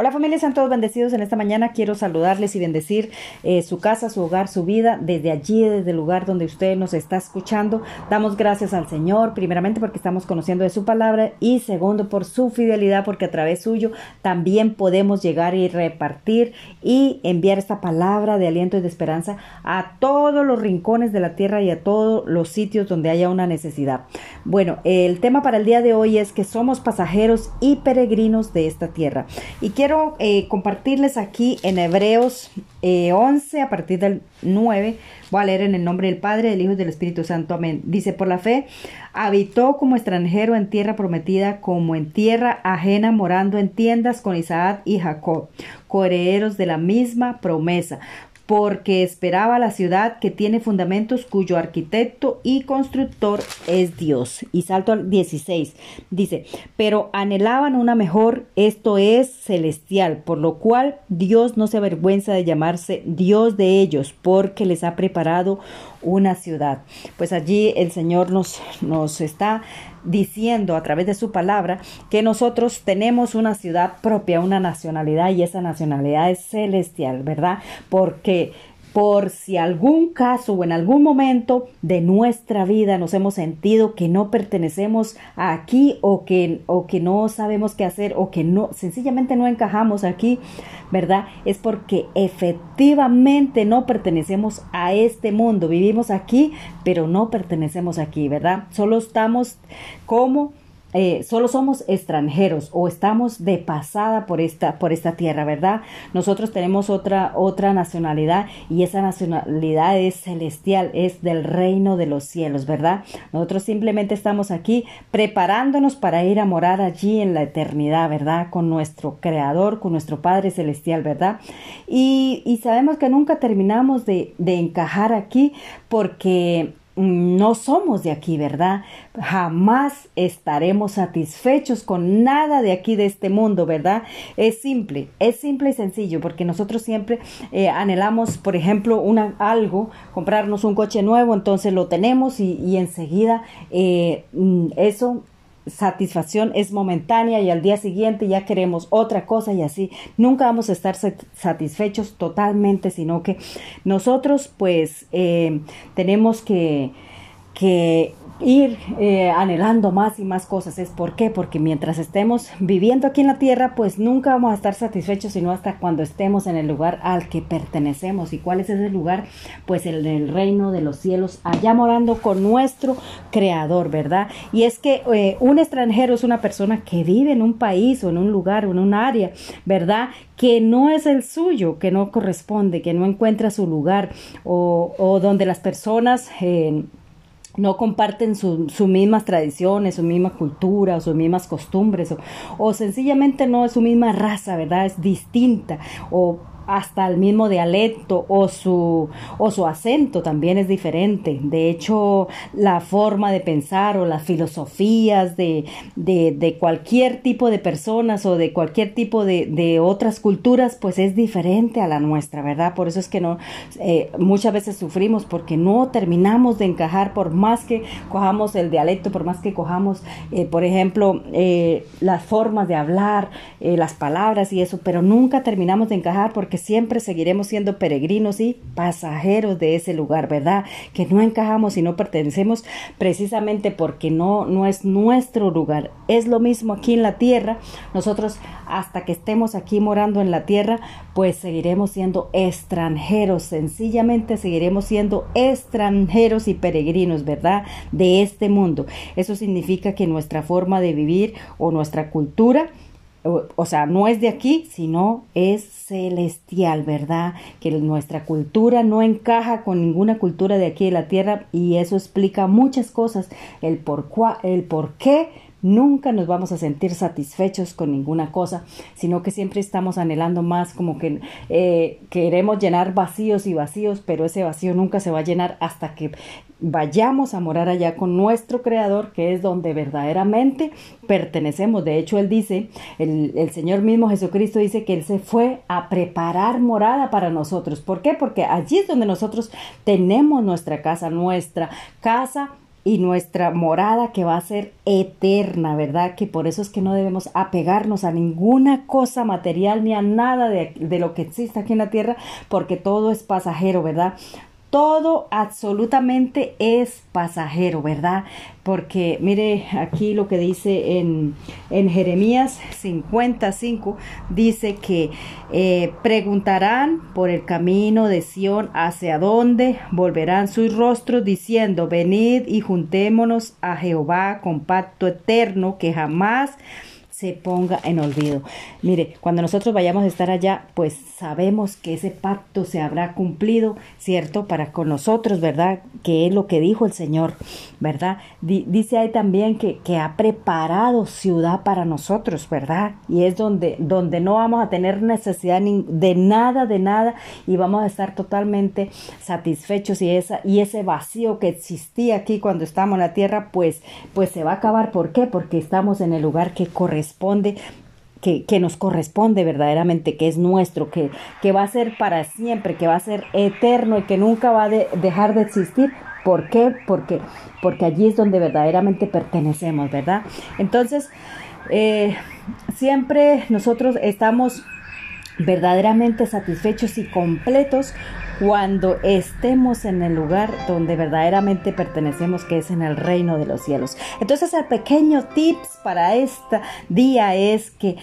Hola familia, sean todos bendecidos en esta mañana. Quiero saludarles y bendecir eh, su casa, su hogar, su vida, desde allí, desde el lugar donde usted nos está escuchando. Damos gracias al Señor, primeramente porque estamos conociendo de su palabra y segundo por su fidelidad, porque a través suyo también podemos llegar y repartir y enviar esta palabra de aliento y de esperanza a todos los rincones de la tierra y a todos los sitios donde haya una necesidad. Bueno, el tema para el día de hoy es que somos pasajeros y peregrinos de esta tierra. Y quiero quiero eh, compartirles aquí en Hebreos 11 eh, a partir del 9. Voy a leer en el nombre del Padre, del Hijo y del Espíritu Santo. Amén. Dice, por la fe, habitó como extranjero en tierra prometida, como en tierra ajena, morando en tiendas con Isaac y Jacob, coherederos de la misma promesa porque esperaba la ciudad que tiene fundamentos cuyo arquitecto y constructor es Dios. Y salto al 16. Dice, pero anhelaban una mejor, esto es celestial, por lo cual Dios no se avergüenza de llamarse Dios de ellos, porque les ha preparado una ciudad. Pues allí el Señor nos, nos está diciendo a través de su palabra que nosotros tenemos una ciudad propia, una nacionalidad y esa nacionalidad es celestial, ¿verdad? Porque por si algún caso o en algún momento de nuestra vida nos hemos sentido que no pertenecemos aquí o que, o que no sabemos qué hacer o que no sencillamente no encajamos aquí, ¿verdad? Es porque efectivamente no pertenecemos a este mundo. Vivimos aquí, pero no pertenecemos aquí, ¿verdad? Solo estamos como eh, solo somos extranjeros o estamos de pasada por esta, por esta tierra, ¿verdad? Nosotros tenemos otra, otra nacionalidad y esa nacionalidad es celestial, es del reino de los cielos, ¿verdad? Nosotros simplemente estamos aquí preparándonos para ir a morar allí en la eternidad, ¿verdad? Con nuestro Creador, con nuestro Padre Celestial, ¿verdad? Y, y sabemos que nunca terminamos de, de encajar aquí porque no somos de aquí, ¿verdad? Jamás estaremos satisfechos con nada de aquí de este mundo, ¿verdad? Es simple, es simple y sencillo, porque nosotros siempre eh, anhelamos, por ejemplo, una, algo, comprarnos un coche nuevo, entonces lo tenemos y, enseguida eh, mm, eso satisfacción es momentánea y al día siguiente ya queremos otra cosa y así. Nunca vamos a estar satisfechos totalmente sino que nosotros pues eh, tenemos que que ir eh, anhelando más y más cosas. ¿Es por qué? Porque mientras estemos viviendo aquí en la tierra, pues nunca vamos a estar satisfechos, sino hasta cuando estemos en el lugar al que pertenecemos. ¿Y cuál es ese lugar? Pues el reino de los cielos, allá morando con nuestro creador, ¿verdad? Y es que eh, un extranjero es una persona que vive en un país o en un lugar o en un área, ¿verdad? Que no es el suyo, que no corresponde, que no encuentra su lugar o, o donde las personas... Eh, no comparten sus mismas tradiciones, su misma cultura o sus mismas costumbres o, o, sencillamente no es su misma raza, ¿verdad? Es distinta o hasta el mismo dialecto o su, o su acento también es diferente. De hecho, la forma de pensar o las filosofías de, de, cualquier tipo de personas o de cualquier tipo de, de, otras culturas, pues es diferente a la nuestra, ¿verdad? Por eso es que no, eh, muchas veces sufrimos porque no terminamos de encajar por más que cojamos el dialecto, por más que cojamos, eh, por ejemplo, eh, las formas de hablar, las palabras y eso, pero nunca terminamos de encajar porque siempre seguiremos siendo peregrinos y pasajeros de ese lugar, ¿verdad? Que no encajamos y no pertenecemos precisamente porque no, no es nuestro lugar. Es lo mismo aquí en la tierra. Nosotros hasta que estemos aquí morando en la tierra, pues seguiremos siendo extranjeros, sencillamente seguiremos siendo extranjeros y peregrinos, ¿verdad? De este mundo. Eso significa que nuestra forma de vivir o nuestra cultura, o, sea, no es de aquí, sino es celestial, ¿verdad? Que nuestra cultura no encaja con ninguna cultura de aquí de la tierra y eso explica muchas cosas, el por, el por qué Nunca nos vamos a sentir satisfechos con ninguna cosa, sino que siempre estamos anhelando más, como que eh, queremos llenar vacíos y vacíos, pero ese vacío nunca se va a llenar hasta que vayamos a morar allá con nuestro Creador, que es donde verdaderamente pertenecemos. De hecho, Él dice, el, el Señor mismo Jesucristo dice que Él se fue a preparar morada para nosotros. ¿Por qué? Porque allí es donde nosotros tenemos nuestra casa, nuestra casa y nuestra morada que va a ser eterna, ¿verdad? Que por eso es que no debemos apegarnos a ninguna cosa material ni a nada de, de lo que existe aquí en la tierra, porque todo es pasajero, ¿verdad? Todo absolutamente es pasajero, ¿verdad? Porque mire aquí lo que dice en, en Jeremías 55, dice que eh, preguntarán por el camino de Sión hacia dónde volverán sus rostros diciendo, venid y juntémonos a Jehová con pacto eterno que jamás se ponga en olvido. Mire, cuando nosotros vayamos a estar allá, pues sabemos que ese pacto se habrá cumplido, ¿cierto? Para con nosotros, ¿verdad? Que es lo que dijo el Señor, ¿verdad? dice ahí también que, que, ha preparado ciudad para nosotros, ¿verdad? Y es donde, donde no vamos a tener necesidad de nada, de nada, y vamos a estar totalmente satisfechos y, esa, y ese vacío que existía aquí cuando estamos en la tierra, pues, pues se va a acabar. ¿Por qué? Porque estamos en el lugar que corresponde que, nos corresponde verdaderamente, que es nuestro, que, que va a ser para siempre, que va a ser eterno y que nunca va a dejar de existir. ¿Por qué? Porque, porque allí es donde verdaderamente pertenecemos, ¿verdad? Entonces, eh, siempre nosotros estamos verdaderamente satisfechos y completos cuando estemos en el lugar donde verdaderamente pertenecemos, que es en el reino de los cielos. Entonces el pequeño tips para este día es que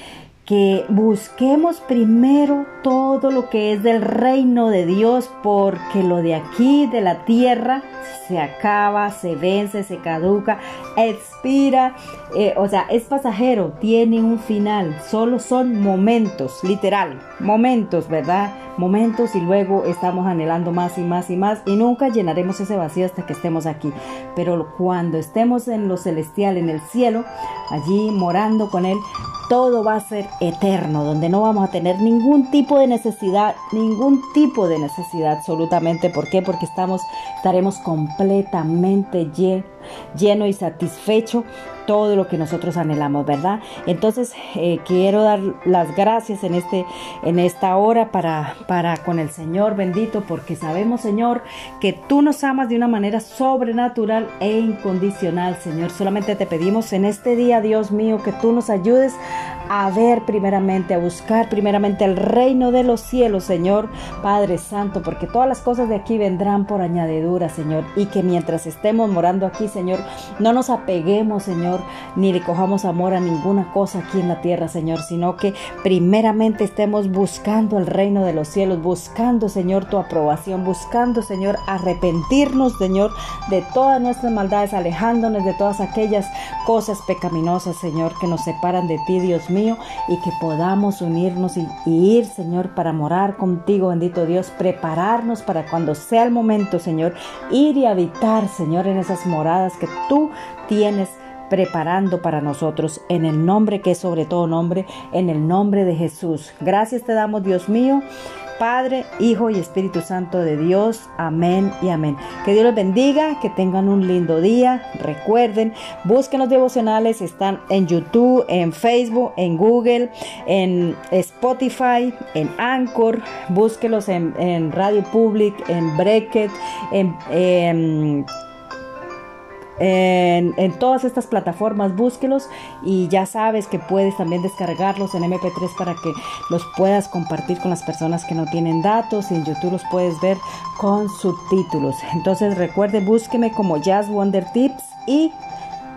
que busquemos primero todo lo que es del reino de Dios, porque lo de aquí, de la tierra, se acaba, se vence, se caduca, expira, eh, o sea, es pasajero, tiene un final, solo son momentos, literal, momentos, ¿verdad? Momentos y luego estamos anhelando más y más y más y nunca llenaremos ese vacío hasta que estemos aquí. Pero cuando estemos en lo celestial, en el cielo, allí morando con Él, todo va a ser eterno, donde no vamos a tener ningún tipo de necesidad, ningún tipo de necesidad absolutamente. ¿Por qué? Porque estamos, estaremos completamente llenos lleno y satisfecho todo lo que nosotros anhelamos, ¿verdad? Entonces eh, quiero dar las gracias en este en esta hora para para con el Señor bendito porque sabemos Señor que tú nos amas de una manera sobrenatural e incondicional, Señor. Solamente te pedimos en este día, Dios mío, que tú nos ayudes a ver primeramente, a buscar primeramente el reino de los cielos, Señor Padre Santo, porque todas las cosas de aquí vendrán por añadidura, Señor, y que mientras estemos morando aquí, Señor, no nos apeguemos, Señor, ni le cojamos amor a ninguna cosa aquí en la tierra, Señor, sino que primeramente estemos buscando el reino de los cielos, buscando, Señor, tu aprobación, buscando, Señor, arrepentirnos, Señor, de todas nuestras maldades, alejándonos de todas aquellas cosas pecaminosas, Señor, que nos separan de ti, Dios mío, y que podamos unirnos y, y ir, Señor, para morar contigo, bendito Dios, prepararnos para cuando sea el momento, Señor, ir y habitar, Señor, en esas moradas que tú tienes preparando para nosotros en el nombre que es sobre todo nombre, en el nombre de Jesús. Gracias te damos, Dios mío. Padre, Hijo y Espíritu Santo de Dios. Amén y amén. Que Dios los bendiga, que tengan un lindo día. Recuerden, busquen los devocionales, están en YouTube, en Facebook, en Google, en Spotify, en Anchor. Búsquenlos en, Radio Public, en Breakit, en en, todas estas plataformas, búsquelos y ya sabes que puedes también descargarlos en MP3 para que los puedas compartir con las personas que no tienen datos y en YouTube los puedes ver con subtítulos. Entonces recuerde, búsqueme como Jazz Wonder Tips y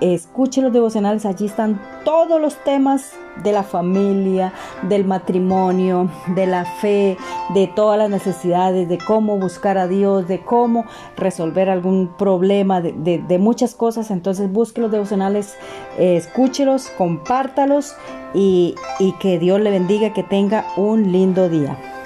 escuche los devocionales, allí están todos los temas de la familia, del matrimonio, de la fe, de todas las necesidades, de cómo buscar a Dios, de cómo resolver algún problema, de, muchas cosas. Entonces busque los devocionales, eh, escúchelos, compártalos y, y que Dios le bendiga, que tenga un lindo día.